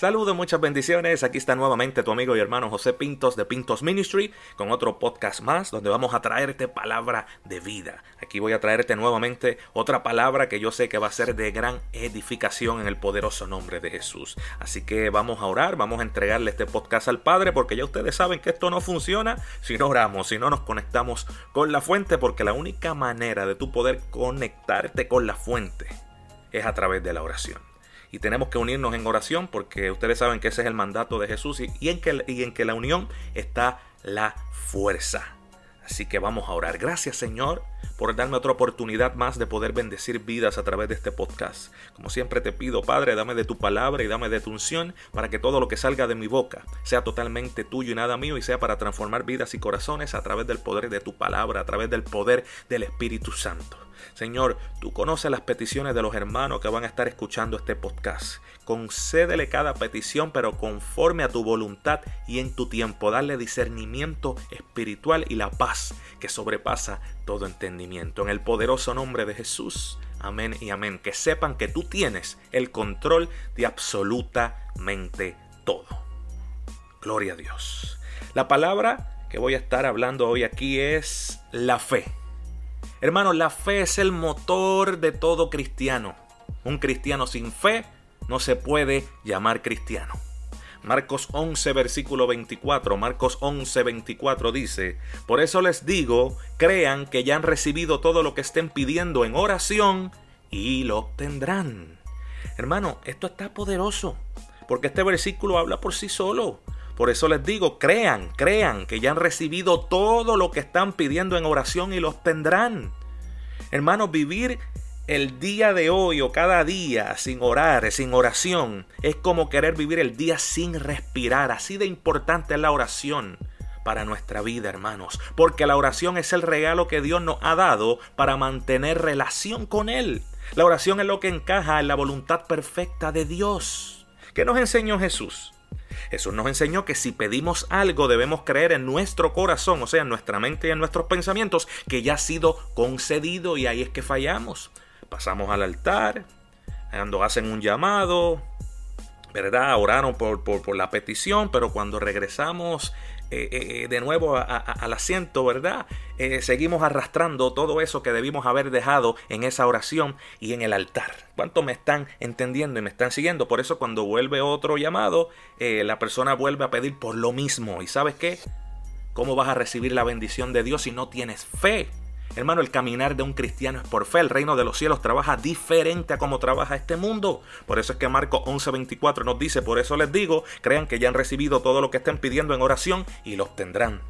Saludos, muchas bendiciones. Aquí está nuevamente tu amigo y hermano José Pintos de Pintos Ministry con otro podcast más donde vamos a traerte palabra de vida. Aquí voy a traerte nuevamente otra palabra que yo sé que va a ser de gran edificación en el poderoso nombre de Jesús. Así que vamos a orar, vamos a entregarle este podcast al Padre porque ya ustedes saben que esto no funciona si no oramos, si no nos conectamos con la fuente porque la única manera de tu poder conectarte con la fuente es a través de la oración y tenemos que unirnos en oración porque ustedes saben que ese es el mandato de Jesús y, en, que, y en que la unión está la fuerza. Así que vamos a orar. Gracias Señor por darme otra oportunidad más de poder bendecir vidas a través de este podcast. Como siempre te pido, Padre, dame de tu palabra y dame de tu unción para que todo lo que salga de mi boca sea totalmente tuyo y nada mío y sea para transformar vidas y corazones a través del poder de tu palabra, a través del poder del Espíritu Santo. Señor, tú conoces las peticiones de los hermanos que van a estar escuchando este podcast. Concédele cada petición, pero conforme a tu voluntad y en tu tiempo. Darle discernimiento espiritual y la paz que sobrepasa todo entendimiento. En el poderoso nombre de Jesús. Amén y amén. Que sepan que tú tienes el control de absolutamente todo. Gloria a Dios. La palabra que voy a estar hablando hoy aquí es la fe. Hermano, la fe es el motor de todo cristiano. Un cristiano sin fe no se puede llamar cristiano. Marcos 11, versículo 24. Marcos 11, 24 dice, Por eso les digo, crean que ya han recibido todo lo que estén pidiendo en oración y lo obtendrán. Hermano, esto está poderoso, porque este versículo habla por sí solo. Por eso les digo, crean, crean que ya han recibido todo lo que están pidiendo en oración y lo obtendrán. Hermanos, vivir el día de hoy o cada día sin orar, sin oración, es como querer vivir el día sin respirar. Así de importante es la oración para nuestra vida, hermanos, porque la oración es el regalo que Dios nos ha dado para mantener relación con Él. La oración es lo que encaja en la voluntad perfecta de Dios. ¿Qué nos enseñó Jesús? Jesús nos enseñó que si pedimos algo debemos creer en nuestro corazón, o sea, en nuestra mente y en nuestros pensamientos, que ya ha sido concedido y ahí es que fallamos. Pasamos al altar, cuando hacen un llamado, ¿verdad? Oraron por, por, la petición, pero cuando regresamos eh, eh, de nuevo al asiento, ¿verdad? Eh, seguimos arrastrando todo eso que debimos haber dejado en esa oración y en el altar. ¿Cuánto me están entendiendo y me están siguiendo? Por eso cuando vuelve otro llamado, la persona vuelve a pedir por lo mismo. ¿Y sabes qué? ¿Cómo vas a recibir la bendición de Dios si no tienes fe? Hermano, el caminar de un cristiano es por fe. El reino de los cielos trabaja diferente a como trabaja este mundo. Por eso es que Marcos 11:24 nos dice, por eso les digo, crean que ya han recibido todo lo que estén pidiendo en oración y lo obtendrán.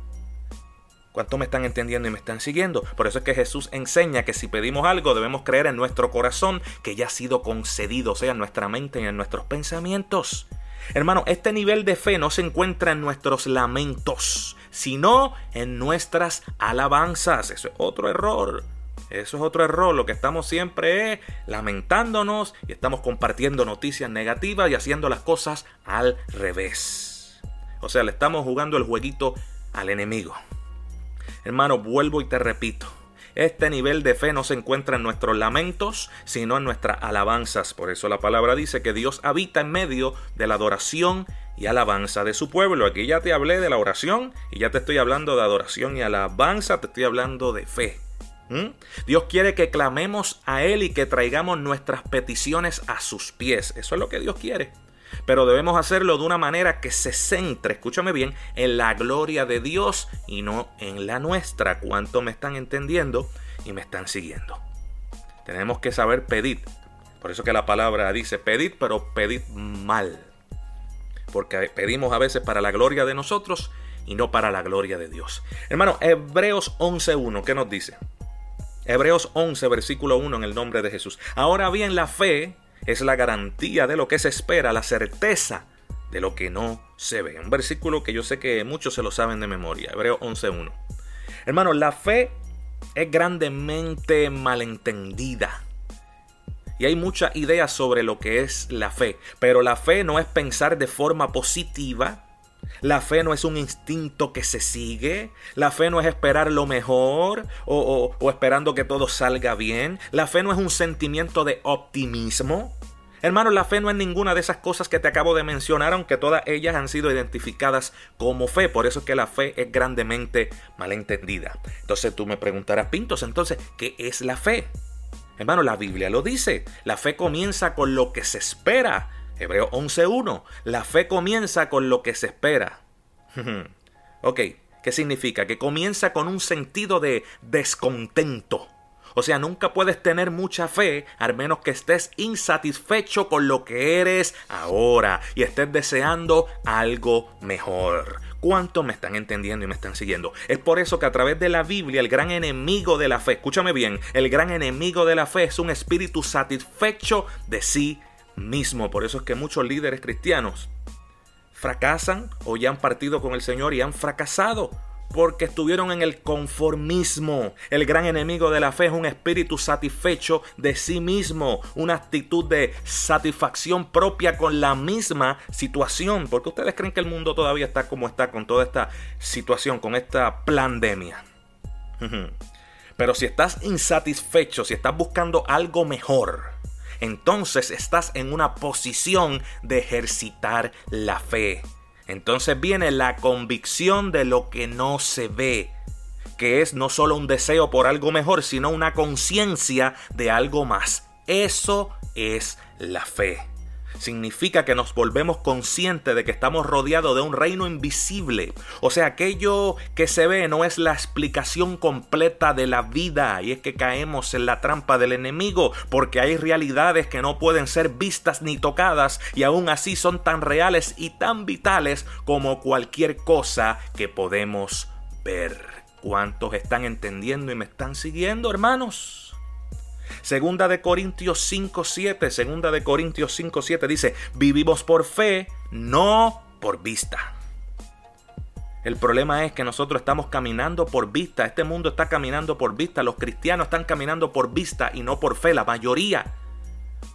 ¿Cuánto me están entendiendo y me están siguiendo? Por eso es que Jesús enseña que si pedimos algo debemos creer en nuestro corazón que ya ha sido concedido, o sea, en nuestra mente y en nuestros pensamientos. Hermano, este nivel de fe no se encuentra en nuestros lamentos, sino en nuestras alabanzas. Eso es otro error. Eso es otro error. Lo que estamos siempre es lamentándonos y estamos compartiendo noticias negativas y haciendo las cosas al revés. O sea, le estamos jugando el jueguito al enemigo. Hermano, vuelvo y te repito. Este nivel de fe no se encuentra en nuestros lamentos, sino en nuestras alabanzas. Por eso la palabra dice que Dios habita en medio de la adoración y alabanza de su pueblo. Aquí ya te hablé de la oración y ya te estoy hablando de adoración y alabanza, te estoy hablando de fe. Dios quiere que clamemos a Él y que traigamos nuestras peticiones a sus pies. Eso es lo que Dios quiere. Pero debemos hacerlo de una manera que se centre, escúchame bien, en la gloria de Dios y no en la nuestra. ¿Cuánto me están entendiendo y me están siguiendo? Tenemos que saber pedir. Por eso que la palabra dice pedid, pero pedid mal. Porque pedimos a veces para la gloria de nosotros y no para la gloria de Dios. Hermano, Hebreos 11.1, ¿qué nos dice? Hebreos 11, versículo 1 en el nombre de Jesús. Ahora bien, la fe es la garantía de lo que se espera, la certeza de lo que no se ve. Un versículo que yo sé que muchos se lo saben de memoria, Hebreo 11.1. Hermano, la fe es grandemente malentendida. Y hay muchas ideas sobre lo que es la fe. Pero la fe no es pensar de forma positiva. La fe no es un instinto que se sigue. La fe no es esperar lo mejor o, o esperando que todo salga bien. La fe no es un sentimiento de optimismo. Hermano, la fe no es ninguna de esas cosas que te acabo de mencionar, aunque todas ellas han sido identificadas como fe. Por eso es que la fe es grandemente malentendida. Entonces tú me preguntarás, Pintos, entonces, ¿qué es la fe? Hermano, la Biblia lo dice. La fe comienza con lo que se espera. Hebreo 11.1. La fe comienza con lo que se espera. ok, ¿qué significa? Que comienza con un sentido de descontento o sea, nunca puedes tener mucha fe al menos que estés insatisfecho con lo que eres ahora y estés deseando algo mejor. ¿Cuántos me están entendiendo y me están siguiendo? Es por eso que a través de la Biblia el gran enemigo de la fe, escúchame bien, el gran enemigo de la fe es un espíritu satisfecho de sí mismo. Por eso es que muchos líderes cristianos fracasan o ya han partido con el Señor y han fracasado porque estuvieron en el conformismo. El gran enemigo de la fe es un espíritu satisfecho de sí mismo, una actitud de satisfacción propia con la misma situación. Porque ustedes creen que el mundo todavía está como está con toda esta situación, con esta pandemia. Pero si estás insatisfecho, si estás buscando algo mejor, entonces estás en una posición de ejercitar la fe. Entonces viene la convicción de lo que no se ve, que es no solo un deseo por algo mejor, sino una conciencia de algo más. Eso es la fe significa que nos volvemos conscientes de que estamos rodeados de un reino invisible. O sea, aquello que se ve no es la explicación completa de la vida y es que caemos en la trampa del enemigo porque hay realidades que no pueden ser vistas ni tocadas y aún así son tan reales y tan vitales como cualquier cosa que podemos ver. ¿Cuántos están entendiendo y me están siguiendo, hermanos? Segunda de Corintios 5:7, segunda de Corintios 5:7 dice, "Vivimos por fe, no por vista." El problema es que nosotros estamos caminando por vista, este mundo está caminando por vista, los cristianos están caminando por vista y no por fe, la mayoría.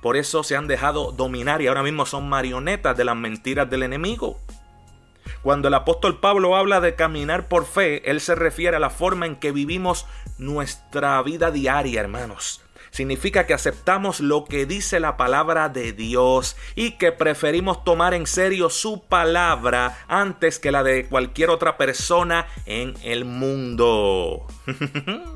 Por eso se han dejado dominar y ahora mismo son marionetas de las mentiras del enemigo. Cuando el apóstol Pablo habla de caminar por fe, él se refiere a la forma en que vivimos nuestra vida diaria, hermanos significa que aceptamos lo que dice la palabra de Dios y que preferimos tomar en serio su palabra antes que la de cualquier otra persona en el mundo.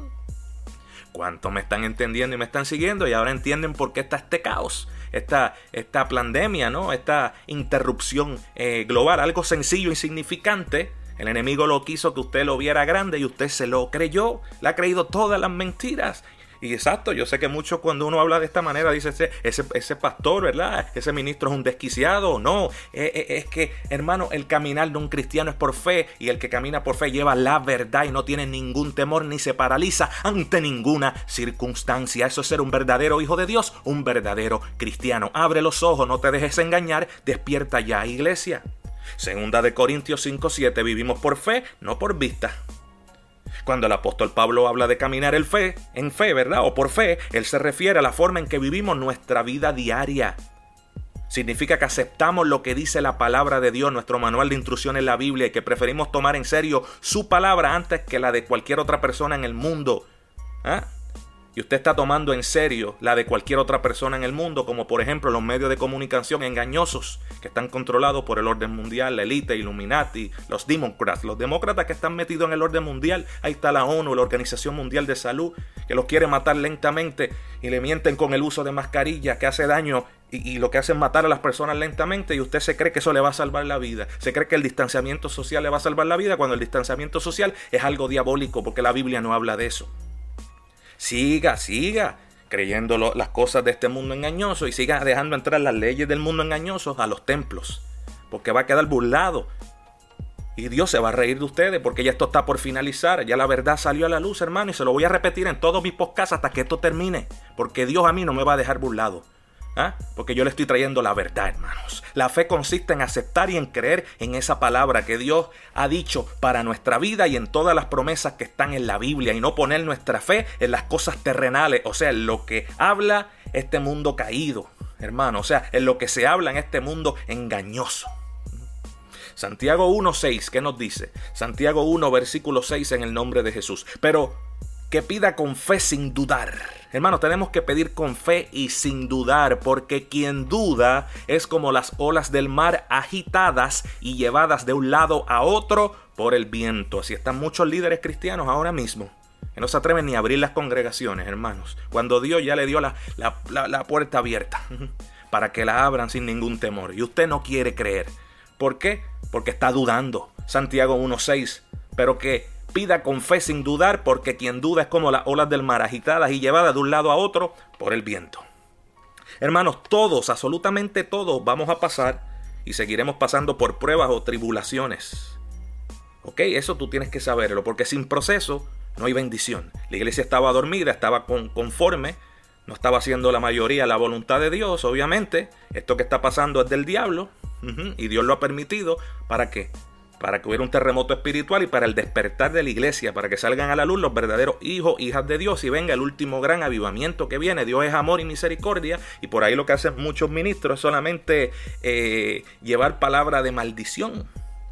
¿Cuántos me están entendiendo y me están siguiendo? Y ahora entienden por qué está este caos, esta, esta pandemia, ¿no? Esta interrupción eh, global, algo sencillo, insignificante. El enemigo lo quiso que usted lo viera grande y usted se lo creyó. Le ha creído todas las mentiras y exacto, yo sé que muchos cuando uno habla de esta manera dice ese, ese, pastor, ¿verdad? Ese ministro es un desquiciado. No, eh, eh, es que, hermano, el caminar de un cristiano es por fe y el que camina por fe lleva la verdad y no tiene ningún temor ni se paraliza ante ninguna circunstancia. Eso es ser un verdadero hijo de Dios, un verdadero cristiano. Abre los ojos, no te dejes engañar, despierta ya, iglesia. Segunda de Corintios 5:7, vivimos por fe, no por vista. Cuando el apóstol Pablo habla de caminar el fe, en fe, ¿verdad? O por fe, él se refiere a la forma en que vivimos nuestra vida diaria. Significa que aceptamos lo que dice la palabra de Dios, nuestro manual de instrucciones en la Biblia, y que preferimos tomar en serio su palabra antes que la de cualquier otra persona en el mundo. ¿Ah? Y usted está tomando en serio la de cualquier otra persona en el mundo, como por ejemplo los medios de comunicación engañosos que están controlados por el orden mundial, la élite, Illuminati, los demócratas, los demócratas que están metidos en el orden mundial, ahí está la ONU, la Organización Mundial de Salud, que los quiere matar lentamente y le mienten con el uso de mascarillas que hace daño y, lo que hace es matar a las personas lentamente y usted se cree que eso le va a salvar la vida. Se cree que el distanciamiento social le va a salvar la vida cuando el distanciamiento social es algo diabólico porque la Biblia no habla de eso. Siga, siga creyendo las cosas de este mundo engañoso y siga dejando entrar las leyes del mundo engañoso a los templos. Porque va a quedar burlado. Y Dios se va a reír de ustedes porque ya esto está por finalizar. Ya la verdad salió a la luz, hermano. Y se lo voy a repetir en todos mis podcasts hasta que esto termine. Porque Dios a mí no me va a dejar burlado. ¿Ah? Porque yo le estoy trayendo la verdad, hermanos. La fe consiste en aceptar y en creer en esa palabra que Dios ha dicho para nuestra vida y en todas las promesas que están en la Biblia y no poner nuestra fe en las cosas terrenales, o sea, en lo que habla este mundo caído, hermano, o sea, en lo que se habla en este mundo engañoso. Santiago 1.6, ¿qué nos dice? Santiago 1, versículo 6 en el nombre de Jesús. Pero que pida con fe sin dudar. Hermanos, tenemos que pedir con fe y sin dudar, porque quien duda es como las olas del mar agitadas y llevadas de un lado a otro por el viento. Así están muchos líderes cristianos ahora mismo. Que no se atreven ni a abrir las congregaciones, hermanos. Cuando Dios ya le dio la, la puerta abierta para que la abran sin ningún temor. Y usted no quiere creer. ¿Por qué? Porque está dudando. Santiago 1.6. Pero que Pida con fe sin dudar, porque quien duda es como las olas del mar agitadas y llevadas de un lado a otro por el viento. Hermanos, todos, absolutamente todos, vamos a pasar y seguiremos pasando por pruebas o tribulaciones. ¿Ok? Eso tú tienes que saberlo, porque sin proceso no hay bendición. La iglesia estaba dormida, estaba conforme, no estaba haciendo la mayoría la voluntad de Dios, obviamente. Esto que está pasando es del diablo, y Dios lo ha permitido. ¿Para qué? Para que hubiera un terremoto espiritual y para el despertar de la iglesia, para que salgan a la luz los verdaderos hijos, hijas de Dios y venga el último gran avivamiento que viene. Dios es amor y misericordia y por ahí lo que hacen muchos ministros es solamente eh, llevar palabra de maldición.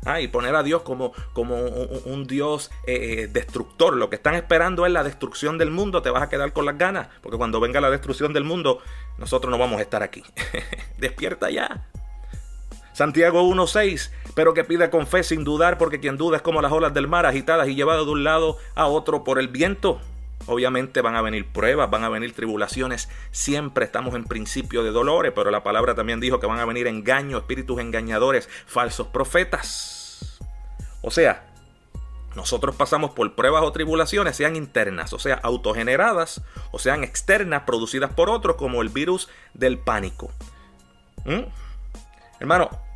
Ah, y poner a Dios como, como un, Dios eh, eh, destructor. Lo que están esperando es la destrucción del mundo. Te vas a quedar con las ganas. Porque cuando venga la destrucción del mundo, nosotros no vamos a estar aquí. Despierta ya. Santiago 1.6, pero que pida con fe sin dudar, porque quien duda es como las olas del mar agitadas y llevadas de un lado a otro por el viento. Obviamente van a venir pruebas, van a venir tribulaciones. Siempre estamos en principio de dolores, pero la palabra también dijo que van a venir engaños, espíritus engañadores, falsos profetas. O sea, nosotros pasamos por pruebas o tribulaciones, sean internas, o sea, autogeneradas, o sean externas, producidas por otros, como el virus del pánico. ¿Mm? Hermano,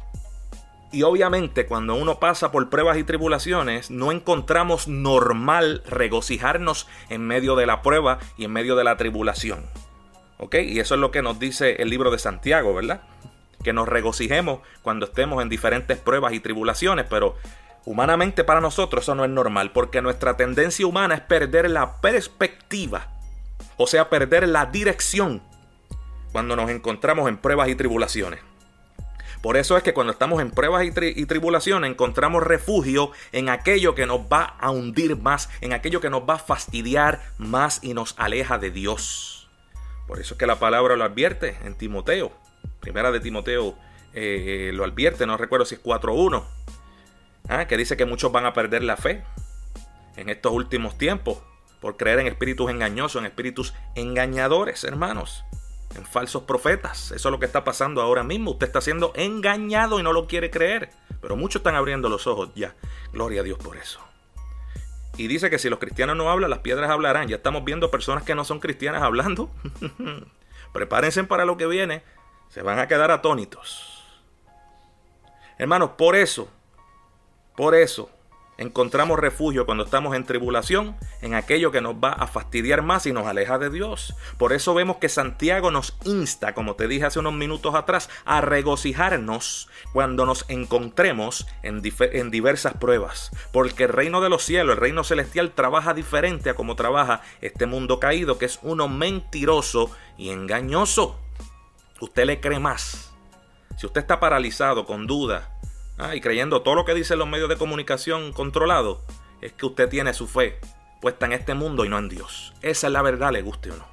y obviamente cuando uno pasa por pruebas y tribulaciones, no encontramos normal regocijarnos en medio de la prueba y en medio de la tribulación. ¿Ok? Y eso es lo que nos dice el libro de Santiago, ¿verdad? Que nos regocijemos cuando estemos en diferentes pruebas y tribulaciones, pero humanamente para nosotros eso no es normal, porque nuestra tendencia humana es perder la perspectiva, o sea, perder la dirección cuando nos encontramos en pruebas y tribulaciones. Por eso es que cuando estamos en pruebas y, tribulaciones encontramos refugio en aquello que nos va a hundir más, en aquello que nos va a fastidiar más y nos aleja de Dios. Por eso es que la palabra lo advierte en Timoteo. Primera de Timoteo eh, lo advierte, no recuerdo si es 4.1. ¿ah? Que dice que muchos van a perder la fe en estos últimos tiempos por creer en espíritus engañosos, en espíritus engañadores, hermanos en falsos profetas. Eso es lo que está pasando ahora mismo. Usted está siendo engañado y no lo quiere creer. Pero muchos están abriendo los ojos ya. Gloria a Dios por eso. Y dice que si los cristianos no hablan, las piedras hablarán. Ya estamos viendo personas que no son cristianas hablando. Prepárense para lo que viene. Se van a quedar atónitos. Hermanos, por eso, por eso, Encontramos refugio cuando estamos en tribulación, en aquello que nos va a fastidiar más y nos aleja de Dios. Por eso vemos que Santiago nos insta, como te dije hace unos minutos atrás, a regocijarnos cuando nos encontremos en, diversas pruebas. Porque el reino de los cielos, el reino celestial, trabaja diferente a como trabaja este mundo caído, que es uno mentiroso y engañoso. Usted le cree más. Si usted está paralizado con duda, Ah, y creyendo todo lo que dicen los medios de comunicación controlados, es que usted tiene su fe puesta en este mundo y no en Dios. Esa es la verdad, le guste o no.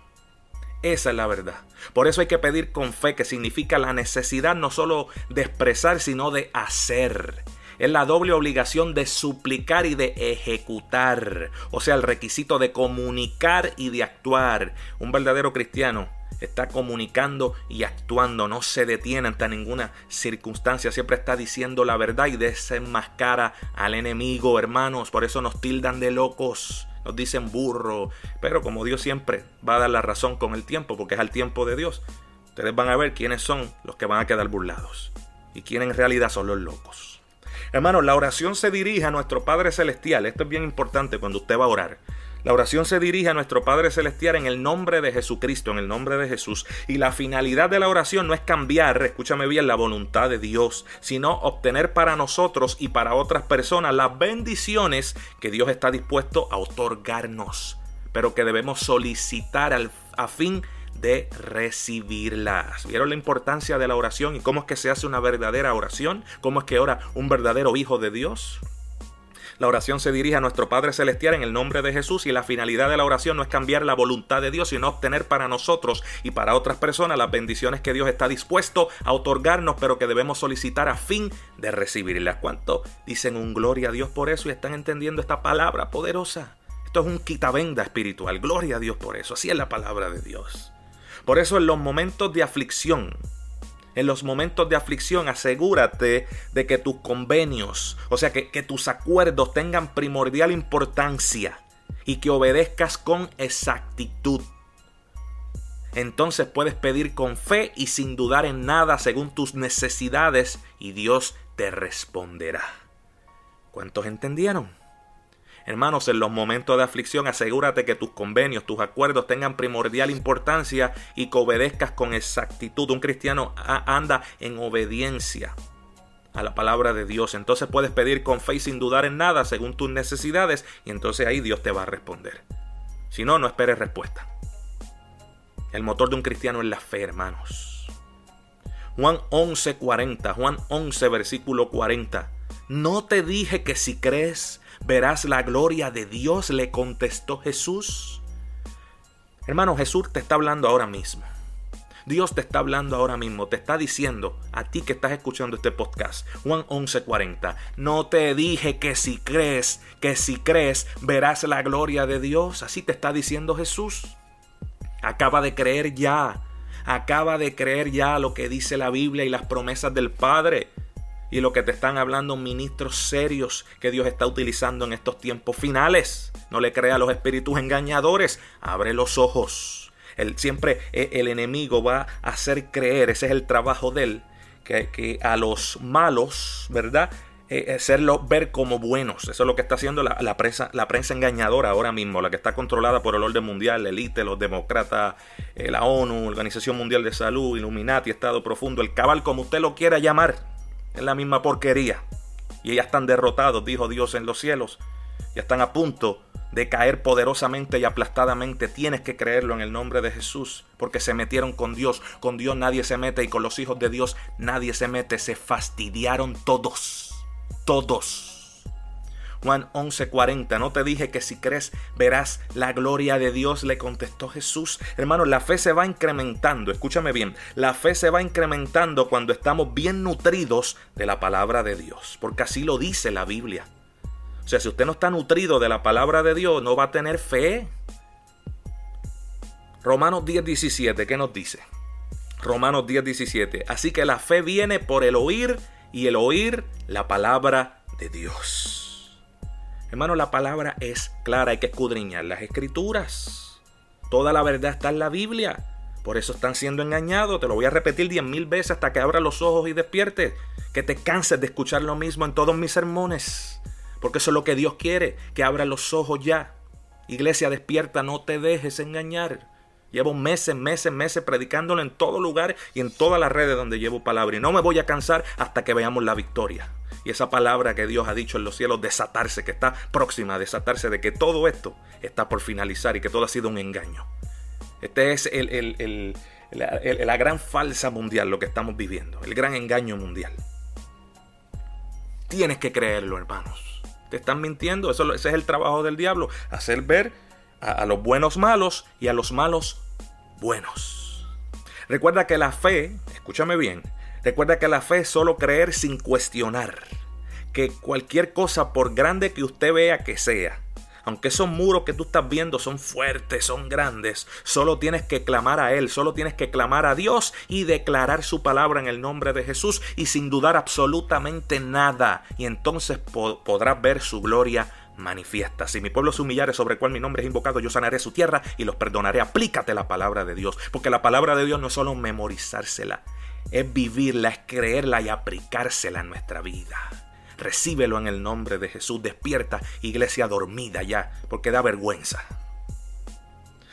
Esa es la verdad. Por eso hay que pedir con fe, que significa la necesidad no solo de expresar, sino de hacer. Es la doble obligación de suplicar y de ejecutar. O sea, el requisito de comunicar y de actuar. Un verdadero cristiano está comunicando y actuando, no se detiene ante ninguna circunstancia, siempre está diciendo la verdad y desenmascara al enemigo, hermanos, por eso nos tildan de locos, nos dicen burro, pero como Dios siempre va a dar la razón con el tiempo, porque es al tiempo de Dios, ustedes van a ver quiénes son los que van a quedar burlados y quiénes en realidad son los locos. Hermanos, la oración se dirige a nuestro Padre Celestial, esto es bien importante cuando usted va a orar. La oración se dirige a nuestro Padre Celestial en el nombre de Jesucristo, en el nombre de Jesús. Y la finalidad de la oración no es cambiar, escúchame bien, la voluntad de Dios, sino obtener para nosotros y para otras personas las bendiciones que Dios está dispuesto a otorgarnos, pero que debemos solicitar al, a fin de recibirlas. ¿Vieron la importancia de la oración y cómo es que se hace una verdadera oración? ¿Cómo es que ora un verdadero hijo de Dios? La oración se dirige a nuestro Padre Celestial en el nombre de Jesús y la finalidad de la oración no es cambiar la voluntad de Dios, sino obtener para nosotros y para otras personas las bendiciones que Dios está dispuesto a otorgarnos, pero que debemos solicitar a fin de recibirlas. ¿Cuánto dicen un gloria a Dios por eso y están entendiendo esta palabra poderosa? Esto es un quitabenda espiritual. Gloria a Dios por eso. Así es la palabra de Dios. Por eso en los momentos de aflicción, en los momentos de aflicción, asegúrate de que tus convenios, o sea, que, que, tus acuerdos tengan primordial importancia y que obedezcas con exactitud. Entonces puedes pedir con fe y sin dudar en nada según tus necesidades y Dios te responderá. ¿Cuántos entendieron? Hermanos, en los momentos de aflicción asegúrate que tus convenios, tus acuerdos tengan primordial importancia y que obedezcas con exactitud. Un cristiano anda en obediencia a la palabra de Dios. Entonces puedes pedir con fe y sin dudar en nada según tus necesidades y entonces ahí Dios te va a responder. Si no, no esperes respuesta. El motor de un cristiano es la fe, hermanos. Juan 11:40, Juan 11 versículo 40. No te dije que si crees verás la gloria de Dios, le contestó Jesús. Hermano, Jesús te está hablando ahora mismo. Dios te está hablando ahora mismo, te está diciendo a ti que estás escuchando este podcast, Juan 11:40, no te dije que si crees, que si crees, verás la gloria de Dios, así te está diciendo Jesús. Acaba de creer ya, acaba de creer ya lo que dice la Biblia y las promesas del Padre y lo que te están hablando ministros serios que Dios está utilizando en estos tiempos finales. No le crea a los espíritus engañadores, abre los ojos. El, siempre eh, el enemigo va a hacer creer, ese es el trabajo de él, que, a los malos, ¿verdad? Eh, hacerlo ver como buenos. Eso es lo que está haciendo la, prensa, la prensa engañadora ahora mismo, la que está controlada por el orden mundial, la élite, los demócratas, eh, la ONU, Organización Mundial de Salud, Illuminati, Estado Profundo, el cabal, como usted lo quiera llamar. Es la misma porquería. Y ya están derrotados, dijo Dios en los cielos. Ya están a punto de caer poderosamente y aplastadamente. Tienes que creerlo en el nombre de Jesús, porque se metieron con Dios. Con Dios nadie se mete y con los hijos de Dios nadie se mete. Se fastidiaron todos. Todos. Juan 11:40, no te dije que si crees verás la gloria de Dios, le contestó Jesús. Hermano, la fe se va incrementando, escúchame bien, la fe se va incrementando cuando estamos bien nutridos de la palabra de Dios, porque así lo dice la Biblia. O sea, si usted no está nutrido de la palabra de Dios, no va a tener fe. Romanos 10:17, ¿qué nos dice? Romanos 10:17, así que la fe viene por el oír y el oír la palabra de Dios. Hermano, la palabra es clara, hay que escudriñar las escrituras. Toda la verdad está en la Biblia. Por eso están siendo engañados. Te lo voy a repetir diez mil veces hasta que abras los ojos y despiertes. Que te canses de escuchar lo mismo en todos mis sermones. Porque eso es lo que Dios quiere, que abra los ojos ya. Iglesia despierta, no te dejes engañar. Llevo meses, meses, meses predicándolo en todo lugar y en todas las redes donde llevo palabra. Y no me voy a cansar hasta que veamos la victoria. Y esa palabra que Dios ha dicho en los cielos, desatarse, que está próxima a desatarse, de que todo esto está por finalizar y que todo ha sido un engaño. Este es el, la, gran falsa mundial, lo que estamos viviendo, el gran engaño mundial. Tienes que creerlo, hermanos. Te están mintiendo, eso, ese es el trabajo del diablo, hacer ver a, los buenos malos y a los malos buenos. Recuerda que la fe, escúchame bien, recuerda que la fe es solo creer sin cuestionar. Que cualquier cosa, por grande que usted vea que sea, aunque esos muros que tú estás viendo son fuertes, son grandes, solo tienes que clamar a Él, solo tienes que clamar a Dios y declarar su palabra en el nombre de Jesús y sin dudar absolutamente nada. Y entonces podrás ver su gloria manifiesta. Si mi pueblo se humillare sobre el cual mi nombre es invocado, yo sanaré su tierra y los perdonaré. Aplícate la palabra de Dios, porque la palabra de Dios no es solo memorizársela, es vivirla, es creerla y aplicársela en nuestra vida. Recíbelo en el nombre de Jesús. Despierta, iglesia dormida ya, porque da vergüenza.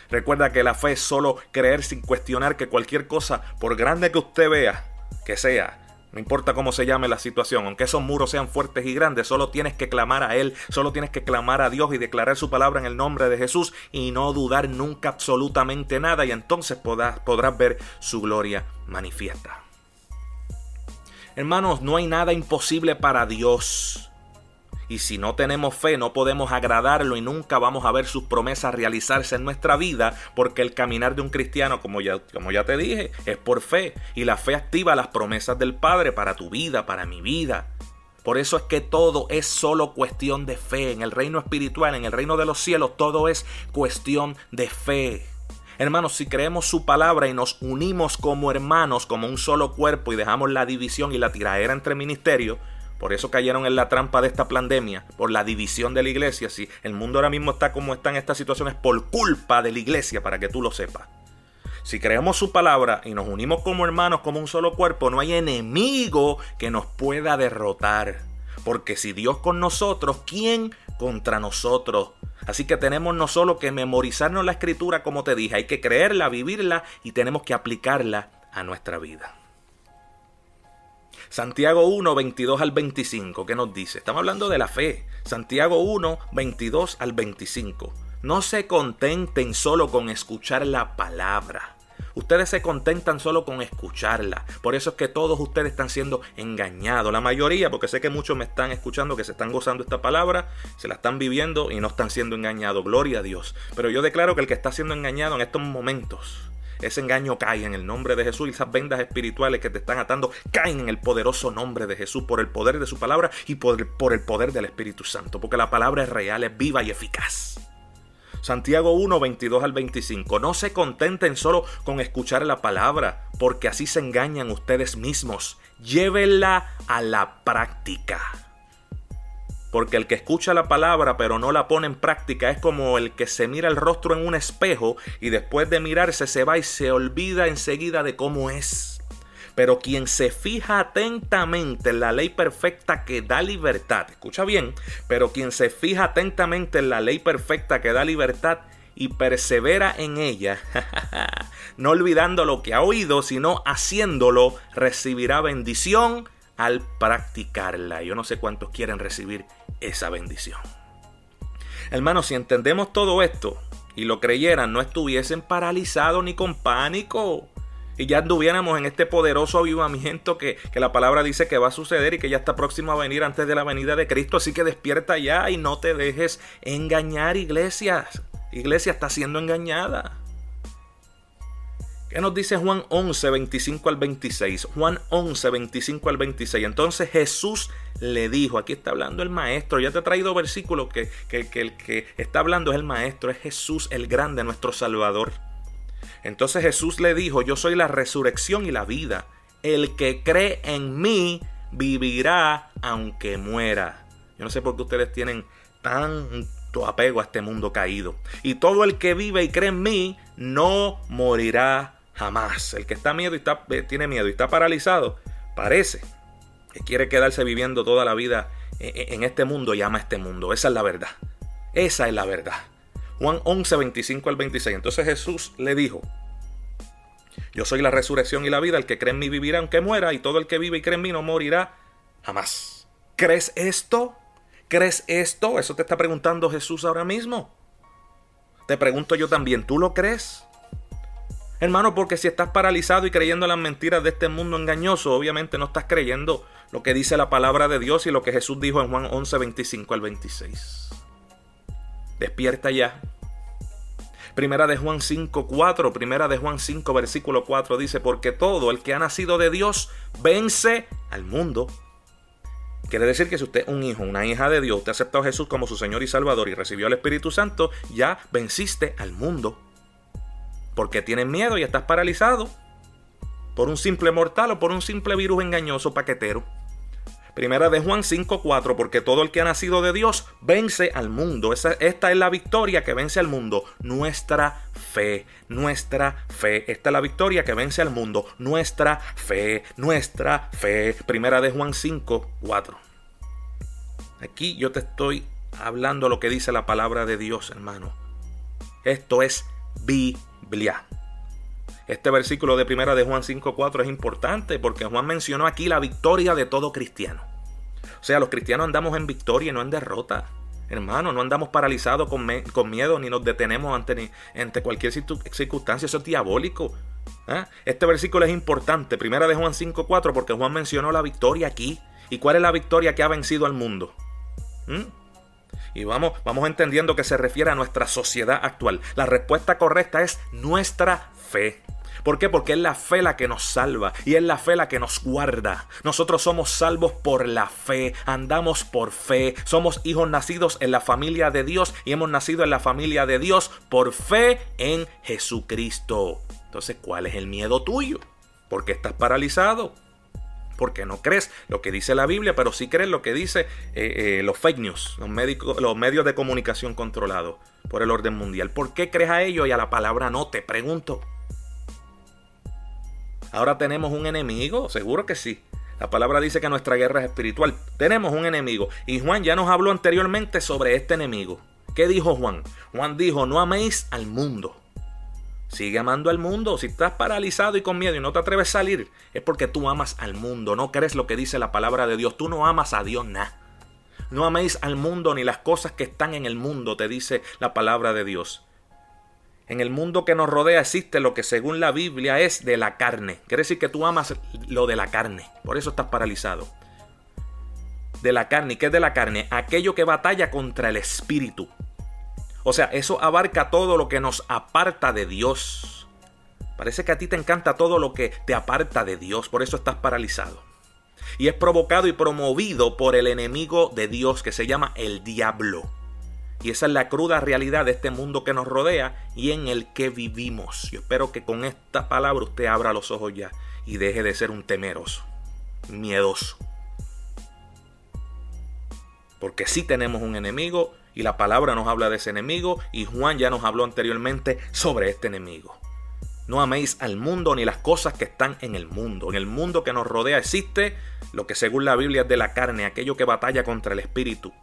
Recuerda que la fe es solo creer sin cuestionar que cualquier cosa, por grande que usted vea, que sea, no importa cómo se llame la situación, aunque esos muros sean fuertes y grandes, solo tienes que clamar a Él, solo tienes que clamar a Dios y declarar su palabra en el nombre de Jesús y no dudar nunca absolutamente nada y entonces podrás, podrás ver su gloria manifiesta. Hermanos, no hay nada imposible para Dios. Y si no tenemos fe, no podemos agradarlo y nunca vamos a ver sus promesas realizarse en nuestra vida, porque el caminar de un cristiano, como ya, como ya te dije, es por fe. Y la fe activa las promesas del Padre para tu vida, para mi vida. Por eso es que todo es solo cuestión de fe. En el reino espiritual, en el reino de los cielos, todo es cuestión de fe. Hermanos, si creemos su palabra y nos unimos como hermanos, como un solo cuerpo y dejamos la división y la tiraera entre ministerios, por eso cayeron en la trampa de esta pandemia, por la división de la iglesia. Si el mundo ahora mismo está como está en esta situación es por culpa de la iglesia, para que tú lo sepas. Si creemos su palabra y nos unimos como hermanos, como un solo cuerpo, no hay enemigo que nos pueda derrotar. Porque si Dios con nosotros, ¿quién contra nosotros? Así que tenemos no solo que memorizarnos la escritura, como te dije, hay que creerla, vivirla y tenemos que aplicarla a nuestra vida. Santiago 1, 22 al 25, ¿qué nos dice? Estamos hablando de la fe. Santiago 1, 22 al 25. No se contenten solo con escuchar la palabra. Ustedes se contentan solo con escucharla. Por eso es que todos ustedes están siendo engañados. La mayoría, porque sé que muchos me están escuchando, que se están gozando esta palabra, se la están viviendo y no están siendo engañados. Gloria a Dios. Pero yo declaro que el que está siendo engañado en estos momentos ese engaño cae en el nombre de Jesús y esas vendas espirituales que te están atando caen en el poderoso nombre de Jesús por el poder de su palabra y por el, por el poder del Espíritu Santo, porque la palabra es real, es viva y eficaz. Santiago 1, 22 al 25. No se contenten solo con escuchar la palabra, porque así se engañan ustedes mismos. Llévenla a la práctica. Porque el que escucha la palabra pero no la pone en práctica es como el que se mira el rostro en un espejo y después de mirarse se va y se olvida enseguida de cómo es. Pero quien se fija atentamente en la ley perfecta que da libertad, escucha bien, pero quien se fija atentamente en la ley perfecta que da libertad y persevera en ella, no olvidando lo que ha oído, sino haciéndolo, recibirá bendición al practicarla. Yo no sé cuántos quieren recibir esa bendición. Hermanos, si entendemos todo esto y lo creyeran, no estuviesen paralizados ni con pánico. Y ya anduviéramos en este poderoso avivamiento que, que, la palabra dice que va a suceder y que ya está próximo a venir antes de la venida de Cristo. Así que despierta ya y no te dejes engañar, iglesias. Iglesia está siendo engañada. ¿Qué nos dice Juan 11, 25 al 26? Juan 11, 25 al 26. Entonces Jesús le dijo, aquí está hablando el maestro, ya te he traído versículos que, que, que el que está hablando es el maestro, es Jesús el grande, nuestro Salvador. Entonces Jesús le dijo, yo soy la resurrección y la vida. El que cree en mí vivirá aunque muera. Yo no sé por qué ustedes tienen tanto apego a este mundo caído. Y todo el que vive y cree en mí no morirá Jamás. El que está miedo y está, eh, tiene miedo y está paralizado, parece que quiere quedarse viviendo toda la vida eh, eh, en este mundo y ama este mundo. Esa es la verdad. Esa es la verdad. Juan 11, 25 al 26. Entonces Jesús le dijo, yo soy la resurrección y la vida, el que cree en mí vivirá aunque muera, y todo el que vive y cree en mí no morirá jamás. ¿Crees esto? ¿Crees esto? Eso te está preguntando Jesús ahora mismo. Te pregunto yo también, ¿tú lo crees? Hermano, porque si estás paralizado y creyendo las mentiras de este mundo engañoso, obviamente no estás creyendo lo que dice la palabra de Dios y lo que Jesús dijo en Juan 11, 25 al 26. Despierta ya. Primera de Juan 5, 4, primera de Juan 5, versículo 4 dice, porque todo el que ha nacido de Dios vence al mundo. Quiere decir que si usted es un hijo, una hija de Dios, usted aceptó a Jesús como su Señor y Salvador y recibió al Espíritu Santo, ya venciste al mundo porque tienes miedo y estás paralizado por un simple mortal o por un simple virus engañoso paquetero. Primera de Juan 5:4, porque todo el que ha nacido de Dios vence al mundo. esta es la victoria que vence al mundo. Nuestra fe, nuestra fe. Esta es la victoria que vence al mundo. Nuestra fe, nuestra fe. Primera de Juan 5:4. Aquí yo te estoy hablando lo que dice la palabra de Dios, hermano. Esto es Biblia. Este versículo de primera de Juan 5.4 es importante porque Juan mencionó aquí la victoria de todo cristiano. O sea, los cristianos andamos en victoria y no en derrota. Hermano, no andamos paralizados con, con miedo ni nos detenemos ante, ante cualquier circunstancia. Eso es diabólico. ¿Ah? Este versículo es importante, primera de Juan 5.4, porque Juan mencionó la victoria aquí. ¿Y cuál es la victoria que ha vencido al mundo? ¿Mm? Y vamos, vamos entendiendo que se refiere a nuestra sociedad actual. La respuesta correcta es nuestra fe. ¿Por qué? Porque es la fe la que nos salva y es la fe la que nos guarda. Nosotros somos salvos por la fe, andamos por fe, somos hijos nacidos en la familia de Dios y hemos nacido en la familia de Dios por fe en Jesucristo. Entonces, ¿cuál es el miedo tuyo? ¿Por qué estás paralizado? porque no crees lo que dice la Biblia, pero sí crees lo que dice eh, eh, los fake news, los, los medios de comunicación controlados por el orden mundial. ¿Por qué crees a ellos y a la palabra no? Te pregunto. Ahora tenemos un enemigo, seguro que sí. La palabra dice que nuestra guerra es espiritual. Tenemos un enemigo. Y Juan ya nos habló anteriormente sobre este enemigo. ¿Qué dijo Juan? Juan dijo, no améis al mundo Sigue amando al mundo. Si estás paralizado y con miedo y no te atreves a salir, es porque tú amas al mundo. No crees lo que dice la palabra de Dios. Tú no amas a Dios nada. No améis al mundo ni las cosas que están en el mundo, te dice la palabra de Dios. En el mundo que nos rodea existe lo que según la Biblia es de la carne. Quiere decir que tú amas lo de la carne. Por eso estás paralizado. De la carne. ¿Y qué es de la carne? Aquello que batalla contra el espíritu. O sea, eso abarca todo lo que nos aparta de Dios. Parece que a ti te encanta todo lo que te aparta de Dios, por eso estás paralizado. Y es provocado y promovido por el enemigo de Dios que se llama el diablo. Y esa es la cruda realidad de este mundo que nos rodea y en el que vivimos. Yo espero que con esta palabra usted abra los ojos ya y deje de ser un temeroso, miedoso. Porque sí tenemos un enemigo y la palabra nos habla de ese enemigo y Juan ya nos habló anteriormente sobre este enemigo. No améis al mundo ni las cosas que están en el mundo. En el mundo que nos rodea existe lo que según la Biblia es de la carne, aquello que batalla contra el espíritu,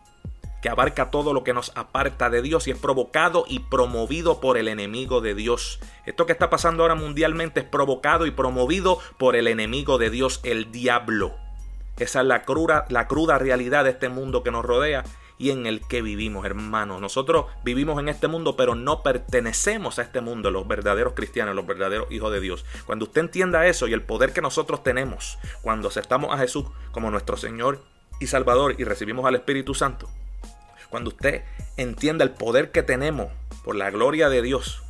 que abarca todo lo que nos aparta de Dios y es provocado y promovido por el enemigo de Dios. Esto que está pasando ahora mundialmente es provocado y promovido por el enemigo de Dios, el diablo. Esa es la cruda, la cruda realidad de este mundo que nos rodea y en el que vivimos, hermanos. Nosotros vivimos en este mundo, pero no pertenecemos a este mundo, los verdaderos cristianos, los verdaderos hijos de Dios. Cuando usted entienda eso y el poder que nosotros tenemos cuando aceptamos a Jesús como nuestro Señor y Salvador y recibimos al Espíritu Santo, cuando usted entienda el poder que tenemos por la gloria de Dios,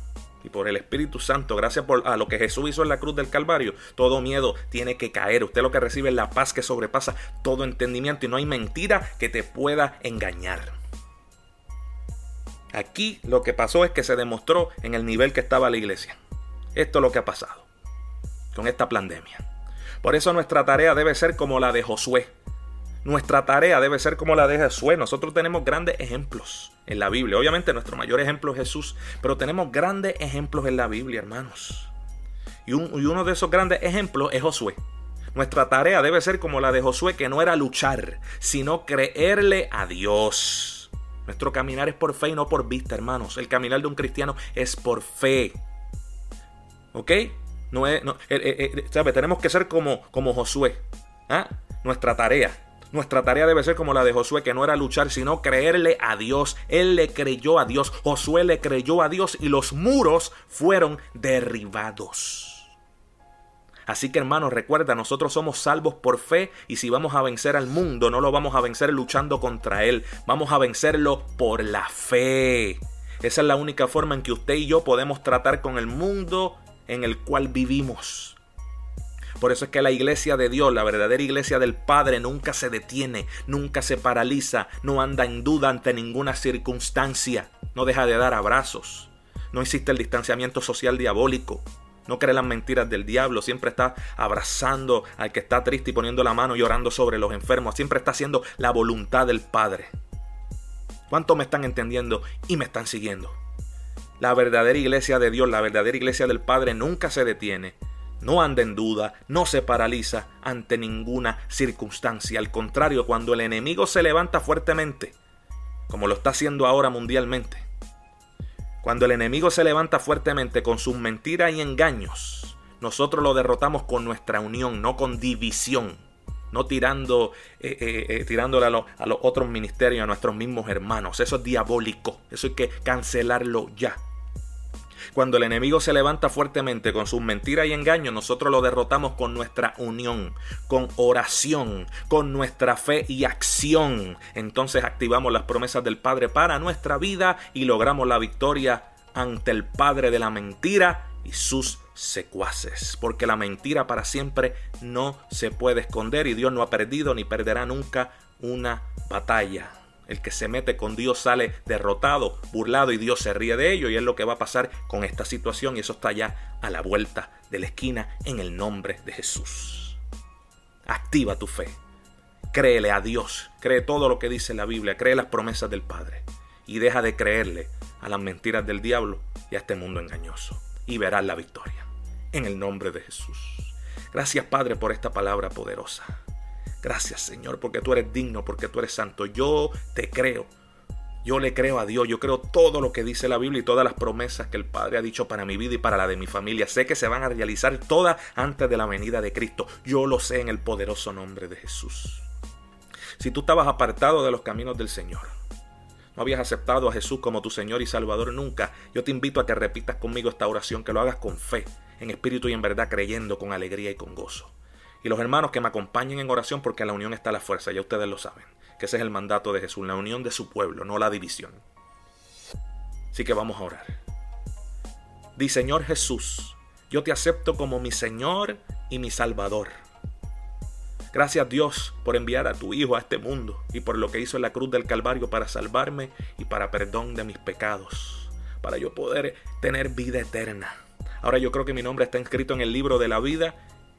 y por el Espíritu Santo, gracias por, a lo que Jesús hizo en la cruz del Calvario, todo miedo tiene que caer. Usted lo que recibe es la paz que sobrepasa todo entendimiento y no hay mentira que te pueda engañar. Aquí lo que pasó es que se demostró en el nivel que estaba la iglesia. Esto es lo que ha pasado con esta pandemia. Por eso nuestra tarea debe ser como la de Josué. Nuestra tarea debe ser como la de Josué. Nosotros tenemos grandes ejemplos en la Biblia. Obviamente nuestro mayor ejemplo es Jesús, pero tenemos grandes ejemplos en la Biblia, hermanos. Y, uno de esos grandes ejemplos es Josué. Nuestra tarea debe ser como la de Josué, que no era luchar, sino creerle a Dios. Nuestro caminar es por fe y no por vista, hermanos. El caminar de un cristiano es por fe. ¿Ok? No es, eh, eh, eh, Tenemos que ser como, como Josué. ¿ah? Nuestra tarea nuestra tarea debe ser como la de Josué, que no era luchar, sino creerle a Dios. Él le creyó a Dios, Josué le creyó a Dios y los muros fueron derribados. Así que hermanos, recuerda, nosotros somos salvos por fe y si vamos a vencer al mundo, no lo vamos a vencer luchando contra él, vamos a vencerlo por la fe. Esa es la única forma en que usted y yo podemos tratar con el mundo en el cual vivimos. Por eso es que la iglesia de Dios, la verdadera iglesia del Padre, nunca se detiene, nunca se paraliza, no anda en duda ante ninguna circunstancia, no deja de dar abrazos, no existe el distanciamiento social diabólico, no cree las mentiras del diablo, siempre está abrazando al que está triste y poniendo la mano y orando sobre los enfermos, siempre está haciendo la voluntad del Padre. ¿Cuánto me están entendiendo y me están siguiendo? La verdadera iglesia de Dios, la verdadera iglesia del Padre nunca se detiene, no anda en duda, no se paraliza ante ninguna circunstancia. Al contrario, cuando el enemigo se levanta fuertemente, como lo está haciendo ahora mundialmente, cuando el enemigo se levanta fuertemente con sus mentiras y engaños, nosotros lo derrotamos con nuestra unión, no con división, no tirando, eh, eh, eh, tirándole a, a los otros ministerios, a nuestros mismos hermanos. Eso es diabólico, eso hay que cancelarlo ya. Cuando el enemigo se levanta fuertemente con sus mentiras y engaños, nosotros lo derrotamos con nuestra unión, con oración, con nuestra fe y acción. Entonces activamos las promesas del Padre para nuestra vida y logramos la victoria ante el Padre de la mentira y sus secuaces. Porque la mentira para siempre no se puede esconder y Dios no ha perdido ni perderá nunca una batalla. El que se mete con Dios sale derrotado, burlado y Dios se ríe de ello y es lo que va a pasar con esta situación y eso está ya a la vuelta de la esquina en el nombre de Jesús. Activa tu fe. Créele a Dios, cree todo lo que dice la Biblia, cree las promesas del Padre y deja de creerle a las mentiras del diablo y a este mundo engañoso y verás la victoria. En el nombre de Jesús. Gracias Padre por esta palabra poderosa. Gracias Señor, porque tú eres digno, porque tú eres santo. Yo te creo. Yo le creo a Dios, yo creo todo lo que dice la Biblia y todas las promesas que el Padre ha dicho para mi vida y para la de mi familia. Sé que se van a realizar todas antes de la venida de Cristo. Yo lo sé en el poderoso nombre de Jesús. Si tú estabas apartado de los caminos del Señor, no habías aceptado a Jesús como tu Señor y Salvador nunca, yo te invito a que repitas conmigo esta oración, que lo hagas con fe, en espíritu y en verdad, creyendo con alegría y con gozo y los hermanos que me acompañen en oración porque en la unión está la fuerza, ya ustedes lo saben, que ese es el mandato de Jesús, la unión de su pueblo, no la división. Así que vamos a orar. Di Señor Jesús, yo te acepto como mi Señor y mi Salvador. Gracias Dios por enviar a tu Hijo a este mundo y por lo que hizo en la cruz del Calvario para salvarme y para perdón de mis pecados, para yo poder tener vida eterna. Ahora yo creo que mi nombre está inscrito en el libro de la vida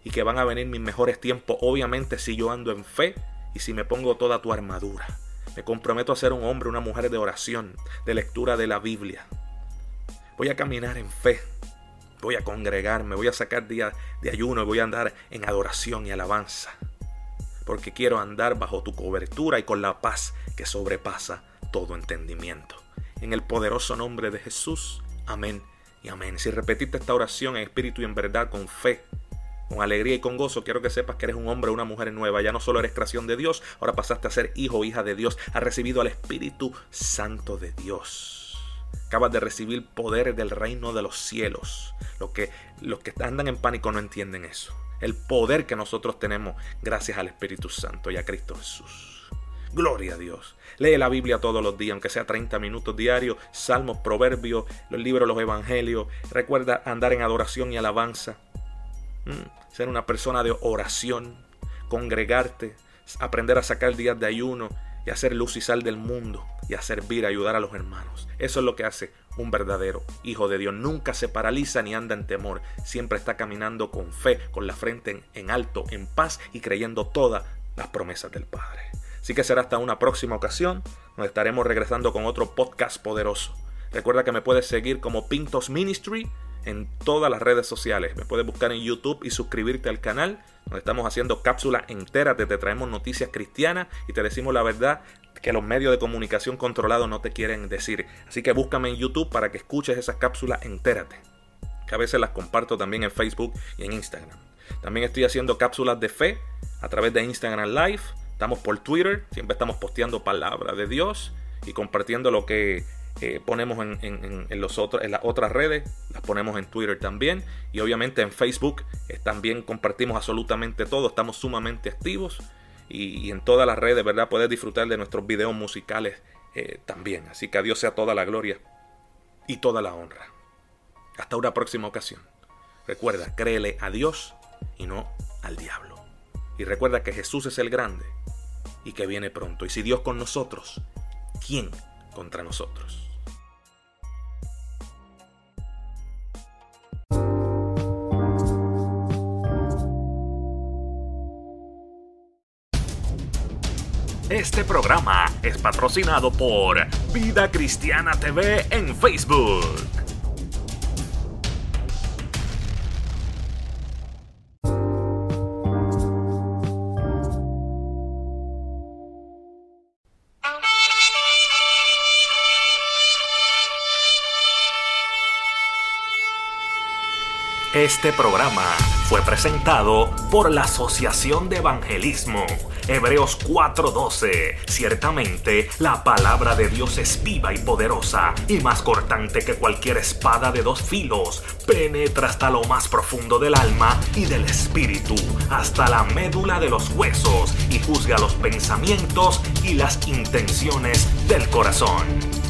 y que van a venir mis mejores tiempos, obviamente si yo ando en fe y si me pongo toda tu armadura. Me comprometo a ser un hombre, una mujer de oración, de lectura de la Biblia. Voy a caminar en fe, voy a congregarme, voy a sacar días de ayuno y voy a andar en adoración y alabanza. Porque quiero andar bajo tu cobertura y con la paz que sobrepasa todo entendimiento. En el poderoso nombre de Jesús, amén y amén. Si repetiste esta oración en espíritu y en verdad con fe, con alegría y con gozo, quiero que sepas que eres un hombre o una mujer nueva. Ya no solo eres creación de Dios, ahora pasaste a ser hijo o hija de Dios. Has recibido al Espíritu Santo de Dios. Acabas de recibir poder del reino de los cielos. Lo que, los que andan en pánico no entienden eso. El poder que nosotros tenemos gracias al Espíritu Santo y a Cristo Jesús. Gloria a Dios. Lee la Biblia todos los días, aunque sea 30 minutos diarios, salmos, proverbios, los libros, los evangelios. Recuerda andar en adoración y alabanza. Mm, ser una persona de oración, congregarte, aprender a sacar días de ayuno y hacer luz y sal del mundo y a servir, ayudar a los hermanos. Eso es lo que hace un verdadero hijo de Dios. Nunca se paraliza ni anda en temor. Siempre está caminando con fe, con la frente en, en alto, en paz y creyendo todas las promesas del Padre. Así que será hasta una próxima ocasión. Nos estaremos regresando con otro podcast poderoso. Recuerda que me puedes seguir como Pintos Ministry en todas las redes sociales. Me puedes buscar en YouTube y suscribirte al canal, donde estamos haciendo cápsulas enteras, te, traemos noticias cristianas y te decimos la verdad que los medios de comunicación controlados no te quieren decir. Así que búscame en YouTube para que escuches esas cápsulas entérate. Que a veces las comparto también en Facebook y en Instagram. También estoy haciendo cápsulas de fe a través de Instagram Live. Estamos por Twitter, siempre estamos posteando palabra de Dios y compartiendo lo que ponemos en, los otros, en las otras redes, las ponemos en Twitter también y obviamente en Facebook eh, también compartimos absolutamente todo, estamos sumamente activos y, en todas las redes, ¿verdad? Puedes disfrutar de nuestros videos musicales eh, también. Así que a Dios sea toda la gloria y toda la honra. Hasta una próxima ocasión. Recuerda, créele a Dios y no al diablo. Y recuerda que Jesús es el grande y que viene pronto. Y si Dios con nosotros, ¿quién contra nosotros? Este programa es patrocinado por Vida Cristiana TV en Facebook. Este programa fue presentado por la Asociación de Evangelismo. Hebreos 4:12. Ciertamente, la palabra de Dios es viva y poderosa, y más cortante que cualquier espada de dos filos. Penetra hasta lo más profundo del alma y del espíritu, hasta la médula de los huesos, y juzga los pensamientos y las intenciones del corazón.